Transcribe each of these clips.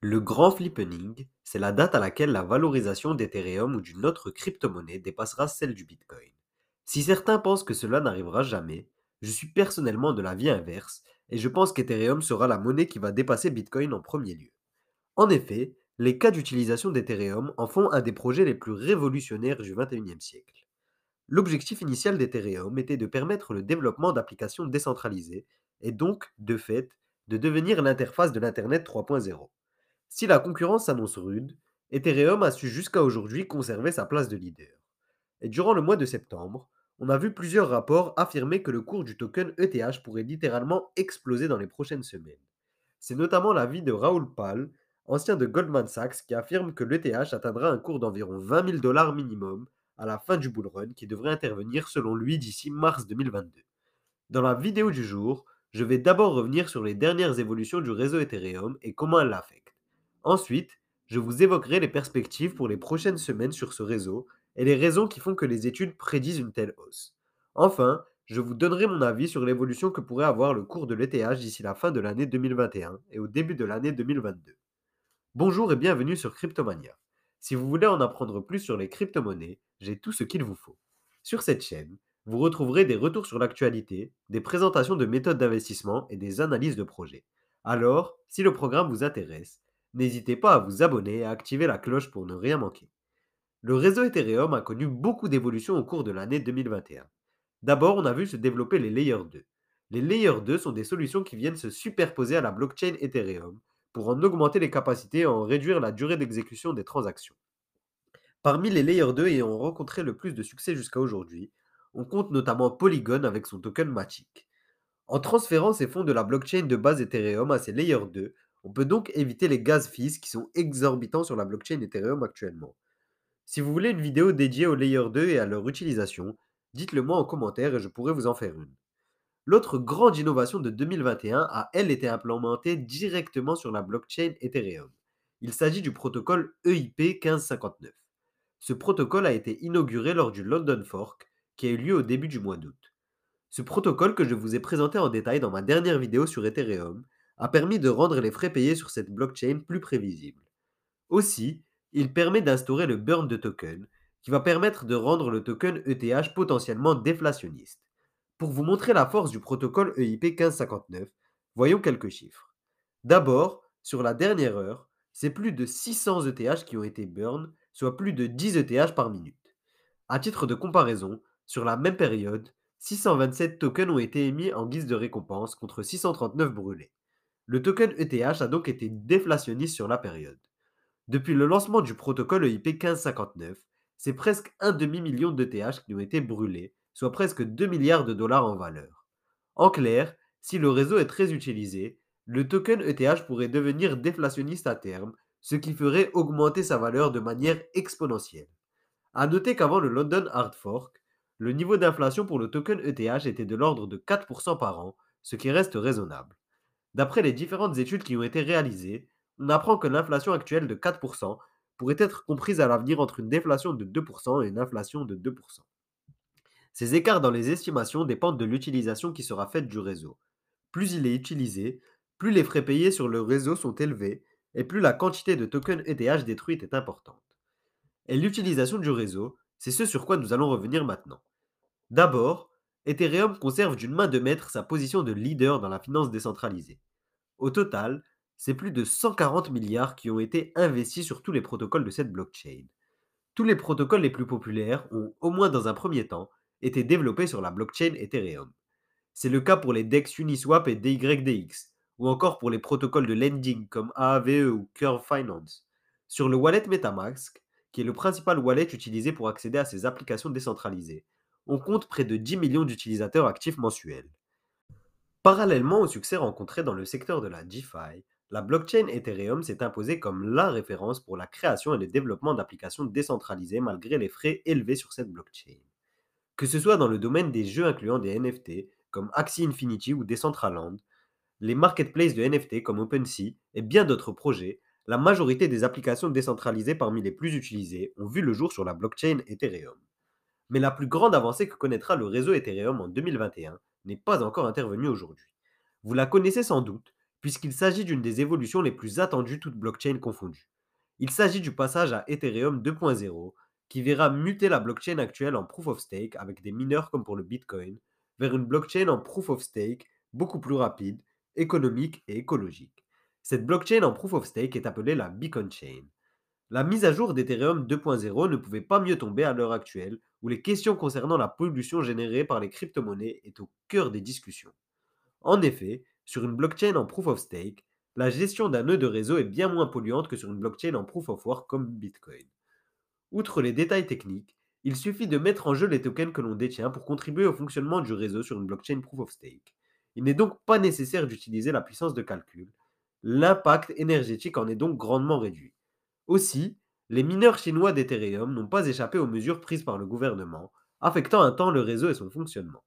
Le grand flippening, c'est la date à laquelle la valorisation d'Ethereum ou d'une autre crypto-monnaie dépassera celle du Bitcoin. Si certains pensent que cela n'arrivera jamais, je suis personnellement de l'avis inverse et je pense qu'Ethereum sera la monnaie qui va dépasser Bitcoin en premier lieu. En effet, les cas d'utilisation d'Ethereum en font un des projets les plus révolutionnaires du XXIe siècle. L'objectif initial d'Ethereum était de permettre le développement d'applications décentralisées et donc, de fait, de devenir l'interface de l'Internet 3.0. Si la concurrence s'annonce rude, Ethereum a su jusqu'à aujourd'hui conserver sa place de leader. Et durant le mois de septembre, on a vu plusieurs rapports affirmer que le cours du token ETH pourrait littéralement exploser dans les prochaines semaines. C'est notamment l'avis de Raoul Pal, ancien de Goldman Sachs, qui affirme que l'ETH atteindra un cours d'environ 20 000 dollars minimum à la fin du bull run qui devrait intervenir selon lui d'ici mars 2022. Dans la vidéo du jour, je vais d'abord revenir sur les dernières évolutions du réseau Ethereum et comment elles l'affectent. Ensuite, je vous évoquerai les perspectives pour les prochaines semaines sur ce réseau et les raisons qui font que les études prédisent une telle hausse. Enfin, je vous donnerai mon avis sur l'évolution que pourrait avoir le cours de l'ETH d'ici la fin de l'année 2021 et au début de l'année 2022. Bonjour et bienvenue sur Cryptomania. Si vous voulez en apprendre plus sur les crypto-monnaies, j'ai tout ce qu'il vous faut. Sur cette chaîne, vous retrouverez des retours sur l'actualité, des présentations de méthodes d'investissement et des analyses de projets. Alors, si le programme vous intéresse, n'hésitez pas à vous abonner et à activer la cloche pour ne rien manquer. Le réseau Ethereum a connu beaucoup d'évolutions au cours de l'année 2021. D'abord, on a vu se développer les Layer 2. Les Layer 2 sont des solutions qui viennent se superposer à la blockchain Ethereum pour en augmenter les capacités et en réduire la durée d'exécution des transactions. Parmi les Layer 2 ayant rencontré le plus de succès jusqu'à aujourd'hui, on compte notamment Polygon avec son token Matic. En transférant ces fonds de la blockchain de base Ethereum à ces Layer 2, on peut donc éviter les gaz fees qui sont exorbitants sur la blockchain Ethereum actuellement. Si vous voulez une vidéo dédiée aux Layer 2 et à leur utilisation, dites-le moi en commentaire et je pourrai vous en faire une. L'autre grande innovation de 2021 a, elle, été implémentée directement sur la blockchain Ethereum. Il s'agit du protocole EIP 1559. Ce protocole a été inauguré lors du London Fork, qui a eu lieu au début du mois d'août. Ce protocole que je vous ai présenté en détail dans ma dernière vidéo sur Ethereum a permis de rendre les frais payés sur cette blockchain plus prévisibles. Aussi, il permet d'instaurer le burn de token, qui va permettre de rendre le token ETH potentiellement déflationniste. Pour vous montrer la force du protocole EIP 1559, voyons quelques chiffres. D'abord, sur la dernière heure, c'est plus de 600 ETH qui ont été burn, soit plus de 10 ETH par minute. À titre de comparaison, sur la même période, 627 tokens ont été émis en guise de récompense contre 639 brûlés. Le token ETH a donc été déflationniste sur la période. Depuis le lancement du protocole EIP 1559, c'est presque un demi-million d'ETH qui ont été brûlés, soit presque 2 milliards de dollars en valeur. En clair, si le réseau est très utilisé, le token ETH pourrait devenir déflationniste à terme, ce qui ferait augmenter sa valeur de manière exponentielle. A noter qu'avant le London Hard Fork, le niveau d'inflation pour le token ETH était de l'ordre de 4% par an, ce qui reste raisonnable. D'après les différentes études qui ont été réalisées, on apprend que l'inflation actuelle de 4% pourrait être comprise à l'avenir entre une déflation de 2% et une inflation de 2%. Ces écarts dans les estimations dépendent de l'utilisation qui sera faite du réseau. Plus il est utilisé, plus les frais payés sur le réseau sont élevés et plus la quantité de tokens ETH détruite est importante. Et l'utilisation du réseau, c'est ce sur quoi nous allons revenir maintenant. D'abord, Ethereum conserve d'une main de maître sa position de leader dans la finance décentralisée. Au total, c'est plus de 140 milliards qui ont été investis sur tous les protocoles de cette blockchain. Tous les protocoles les plus populaires ont, au moins dans un premier temps, été développés sur la blockchain Ethereum. C'est le cas pour les DEX Uniswap et DYDX, ou encore pour les protocoles de lending comme AAVE ou Curve Finance. Sur le wallet MetaMask, qui est le principal wallet utilisé pour accéder à ces applications décentralisées, on compte près de 10 millions d'utilisateurs actifs mensuels. Parallèlement au succès rencontré dans le secteur de la DeFi, la blockchain Ethereum s'est imposée comme la référence pour la création et le développement d'applications décentralisées malgré les frais élevés sur cette blockchain. Que ce soit dans le domaine des jeux incluant des NFT comme Axie Infinity ou Decentraland, les marketplaces de NFT comme OpenSea et bien d'autres projets, la majorité des applications décentralisées parmi les plus utilisées ont vu le jour sur la blockchain Ethereum. Mais la plus grande avancée que connaîtra le réseau Ethereum en 2021 n'est pas encore intervenue aujourd'hui. Vous la connaissez sans doute, puisqu'il s'agit d'une des évolutions les plus attendues toutes blockchains confondues. Il s'agit du passage à Ethereum 2.0, qui verra muter la blockchain actuelle en proof of stake avec des mineurs comme pour le Bitcoin, vers une blockchain en proof of stake beaucoup plus rapide, économique et écologique. Cette blockchain en proof of stake est appelée la Beacon Chain. La mise à jour d'Ethereum 2.0 ne pouvait pas mieux tomber à l'heure actuelle, où les questions concernant la pollution générée par les crypto-monnaies est au cœur des discussions. En effet, sur une blockchain en proof of stake, la gestion d'un nœud de réseau est bien moins polluante que sur une blockchain en proof of work comme Bitcoin. Outre les détails techniques, il suffit de mettre en jeu les tokens que l'on détient pour contribuer au fonctionnement du réseau sur une blockchain proof of stake. Il n'est donc pas nécessaire d'utiliser la puissance de calcul. L'impact énergétique en est donc grandement réduit. Aussi, les mineurs chinois d'Ethereum n'ont pas échappé aux mesures prises par le gouvernement, affectant un temps le réseau et son fonctionnement.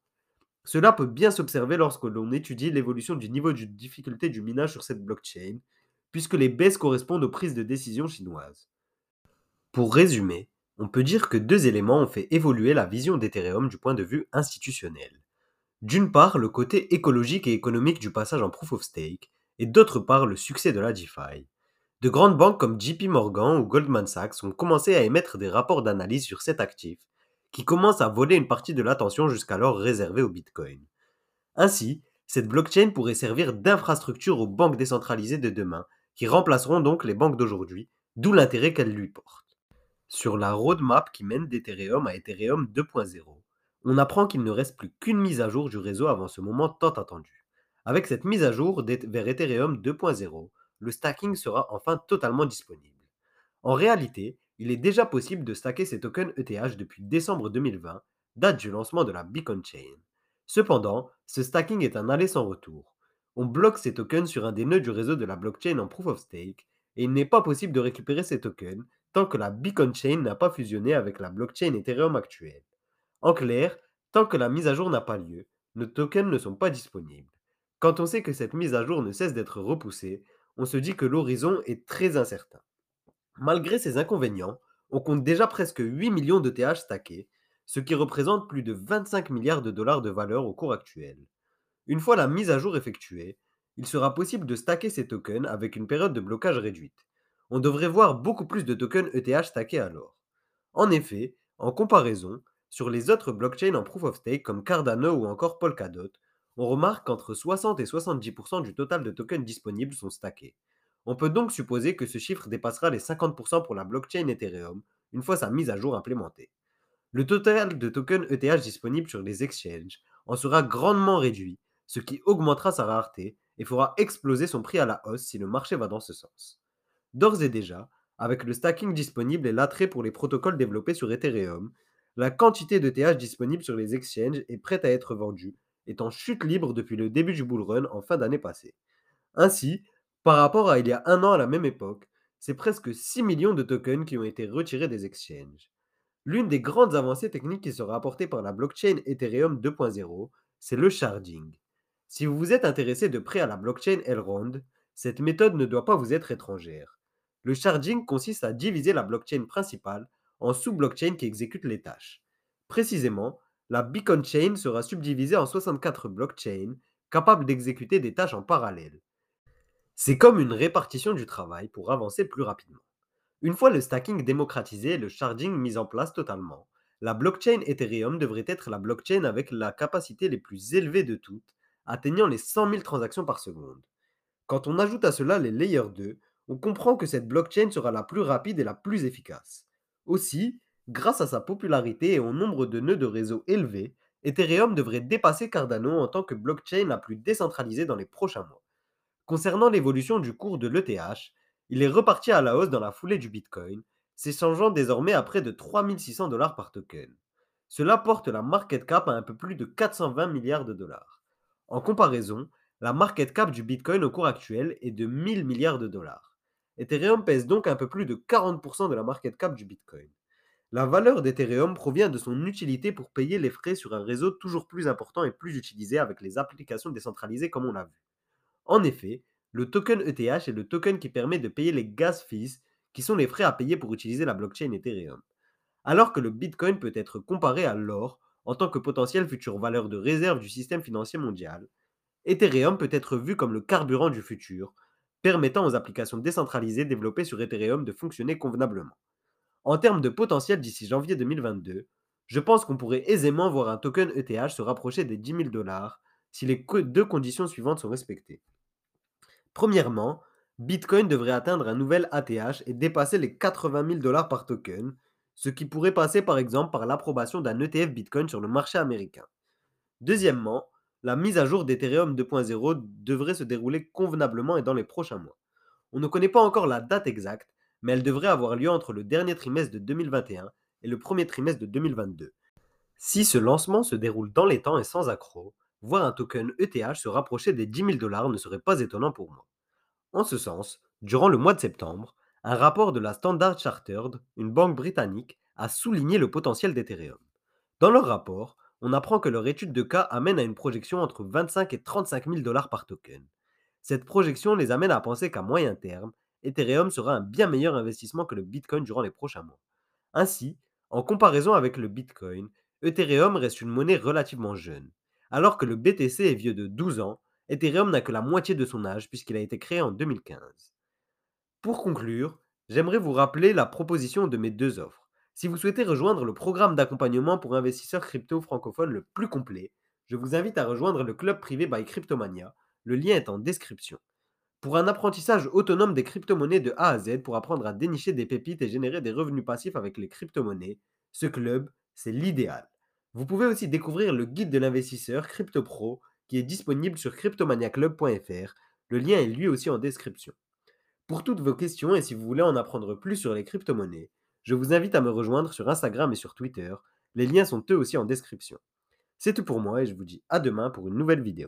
Cela peut bien s'observer lorsque l'on étudie l'évolution du niveau de difficulté du minage sur cette blockchain, puisque les baisses correspondent aux prises de décision chinoises. Pour résumer, on peut dire que deux éléments ont fait évoluer la vision d'Ethereum du point de vue institutionnel. D'une part, le côté écologique et économique du passage en proof of stake, et d'autre part, le succès de la DeFi. De grandes banques comme JP Morgan ou Goldman Sachs ont commencé à émettre des rapports d'analyse sur cet actif, qui commence à voler une partie de l'attention jusqu'alors réservée au Bitcoin. Ainsi, cette blockchain pourrait servir d'infrastructure aux banques décentralisées de demain, qui remplaceront donc les banques d'aujourd'hui, d'où l'intérêt qu'elle lui porte. Sur la roadmap qui mène d'Ethereum à Ethereum 2.0, on apprend qu'il ne reste plus qu'une mise à jour du réseau avant ce moment tant attendu. Avec cette mise à jour vers Ethereum 2.0, le stacking sera enfin totalement disponible. En réalité, il est déjà possible de stacker ces tokens ETH depuis décembre 2020, date du lancement de la Beacon Chain. Cependant, ce stacking est un aller sans retour. On bloque ces tokens sur un des nœuds du réseau de la blockchain en proof of stake, et il n'est pas possible de récupérer ces tokens tant que la Beacon Chain n'a pas fusionné avec la blockchain Ethereum actuelle. En clair, tant que la mise à jour n'a pas lieu, nos tokens ne sont pas disponibles. Quand on sait que cette mise à jour ne cesse d'être repoussée, on se dit que l'horizon est très incertain. Malgré ces inconvénients, on compte déjà presque 8 millions de TH stackés, ce qui représente plus de 25 milliards de dollars de valeur au cours actuel. Une fois la mise à jour effectuée, il sera possible de stacker ces tokens avec une période de blocage réduite. On devrait voir beaucoup plus de tokens ETH stackés alors. En effet, en comparaison, sur les autres blockchains en proof of stake comme Cardano ou encore Polkadot, on remarque qu'entre 60 et 70% du total de tokens disponibles sont stackés. On peut donc supposer que ce chiffre dépassera les 50% pour la blockchain Ethereum une fois sa mise à jour implémentée. Le total de tokens ETH disponibles sur les exchanges en sera grandement réduit, ce qui augmentera sa rareté et fera exploser son prix à la hausse si le marché va dans ce sens. D'ores et déjà, avec le stacking disponible et l'attrait pour les protocoles développés sur Ethereum, la quantité de TH disponible sur les exchanges est prête à être vendue, est en chute libre depuis le début du bull run en fin d'année passée. Ainsi, par rapport à il y a un an à la même époque, c'est presque 6 millions de tokens qui ont été retirés des exchanges. L'une des grandes avancées techniques qui sera apportée par la blockchain Ethereum 2.0, c'est le sharding. Si vous vous êtes intéressé de près à la blockchain Elrond, cette méthode ne doit pas vous être étrangère. Le sharding consiste à diviser la blockchain principale en sous-blockchains qui exécutent les tâches. Précisément, la Beacon Chain sera subdivisée en 64 blockchains capables d'exécuter des tâches en parallèle. C'est comme une répartition du travail pour avancer plus rapidement. Une fois le stacking démocratisé et le sharding mis en place totalement, la blockchain Ethereum devrait être la blockchain avec la capacité les plus élevées de toutes, atteignant les 100 000 transactions par seconde. Quand on ajoute à cela les layers 2, on comprend que cette blockchain sera la plus rapide et la plus efficace. Aussi, grâce à sa popularité et au nombre de nœuds de réseau élevés, Ethereum devrait dépasser Cardano en tant que blockchain la plus décentralisée dans les prochains mois. Concernant l'évolution du cours de l'ETH, il est reparti à la hausse dans la foulée du Bitcoin, s'échangeant désormais à près de 3600 dollars par token. Cela porte la market cap à un peu plus de 420 milliards de dollars. En comparaison, la market cap du Bitcoin au cours actuel est de 1000 milliards de dollars. Ethereum pèse donc un peu plus de 40% de la market cap du Bitcoin. La valeur d'Ethereum provient de son utilité pour payer les frais sur un réseau toujours plus important et plus utilisé avec les applications décentralisées comme on l'a vu. En effet, le token ETH est le token qui permet de payer les gas fees, qui sont les frais à payer pour utiliser la blockchain Ethereum. Alors que le Bitcoin peut être comparé à l'or en tant que potentielle future valeur de réserve du système financier mondial, Ethereum peut être vu comme le carburant du futur, permettant aux applications décentralisées développées sur Ethereum de fonctionner convenablement. En termes de potentiel d'ici janvier 2022, je pense qu'on pourrait aisément voir un token ETH se rapprocher des 10 000 dollars si les deux conditions suivantes sont respectées. Premièrement, Bitcoin devrait atteindre un nouvel ATH et dépasser les 80 000 dollars par token, ce qui pourrait passer par exemple par l'approbation d'un ETF Bitcoin sur le marché américain. Deuxièmement, la mise à jour d'Ethereum 2.0 devrait se dérouler convenablement et dans les prochains mois. On ne connaît pas encore la date exacte, mais elle devrait avoir lieu entre le dernier trimestre de 2021 et le premier trimestre de 2022. Si ce lancement se déroule dans les temps et sans accroc, voir un token ETH se rapprocher des 10 000 dollars ne serait pas étonnant pour moi. En ce sens, durant le mois de septembre, un rapport de la Standard Chartered, une banque britannique, a souligné le potentiel d'Ethereum. Dans leur rapport, on apprend que leur étude de cas amène à une projection entre 25 et 35 000 dollars par token. Cette projection les amène à penser qu'à moyen terme, Ethereum sera un bien meilleur investissement que le Bitcoin durant les prochains mois. Ainsi, en comparaison avec le Bitcoin, Ethereum reste une monnaie relativement jeune. Alors que le BTC est vieux de 12 ans, Ethereum n'a que la moitié de son âge puisqu'il a été créé en 2015. Pour conclure, j'aimerais vous rappeler la proposition de mes deux offres. Si vous souhaitez rejoindre le programme d'accompagnement pour investisseurs crypto francophones le plus complet, je vous invite à rejoindre le club privé by Cryptomania. Le lien est en description. Pour un apprentissage autonome des crypto-monnaies de A à Z pour apprendre à dénicher des pépites et générer des revenus passifs avec les crypto-monnaies, ce club, c'est l'idéal. Vous pouvez aussi découvrir le guide de l'investisseur Crypto Pro qui est disponible sur cryptomaniaclub.fr. Le lien est lui aussi en description. Pour toutes vos questions et si vous voulez en apprendre plus sur les crypto-monnaies, je vous invite à me rejoindre sur Instagram et sur Twitter. Les liens sont eux aussi en description. C'est tout pour moi et je vous dis à demain pour une nouvelle vidéo.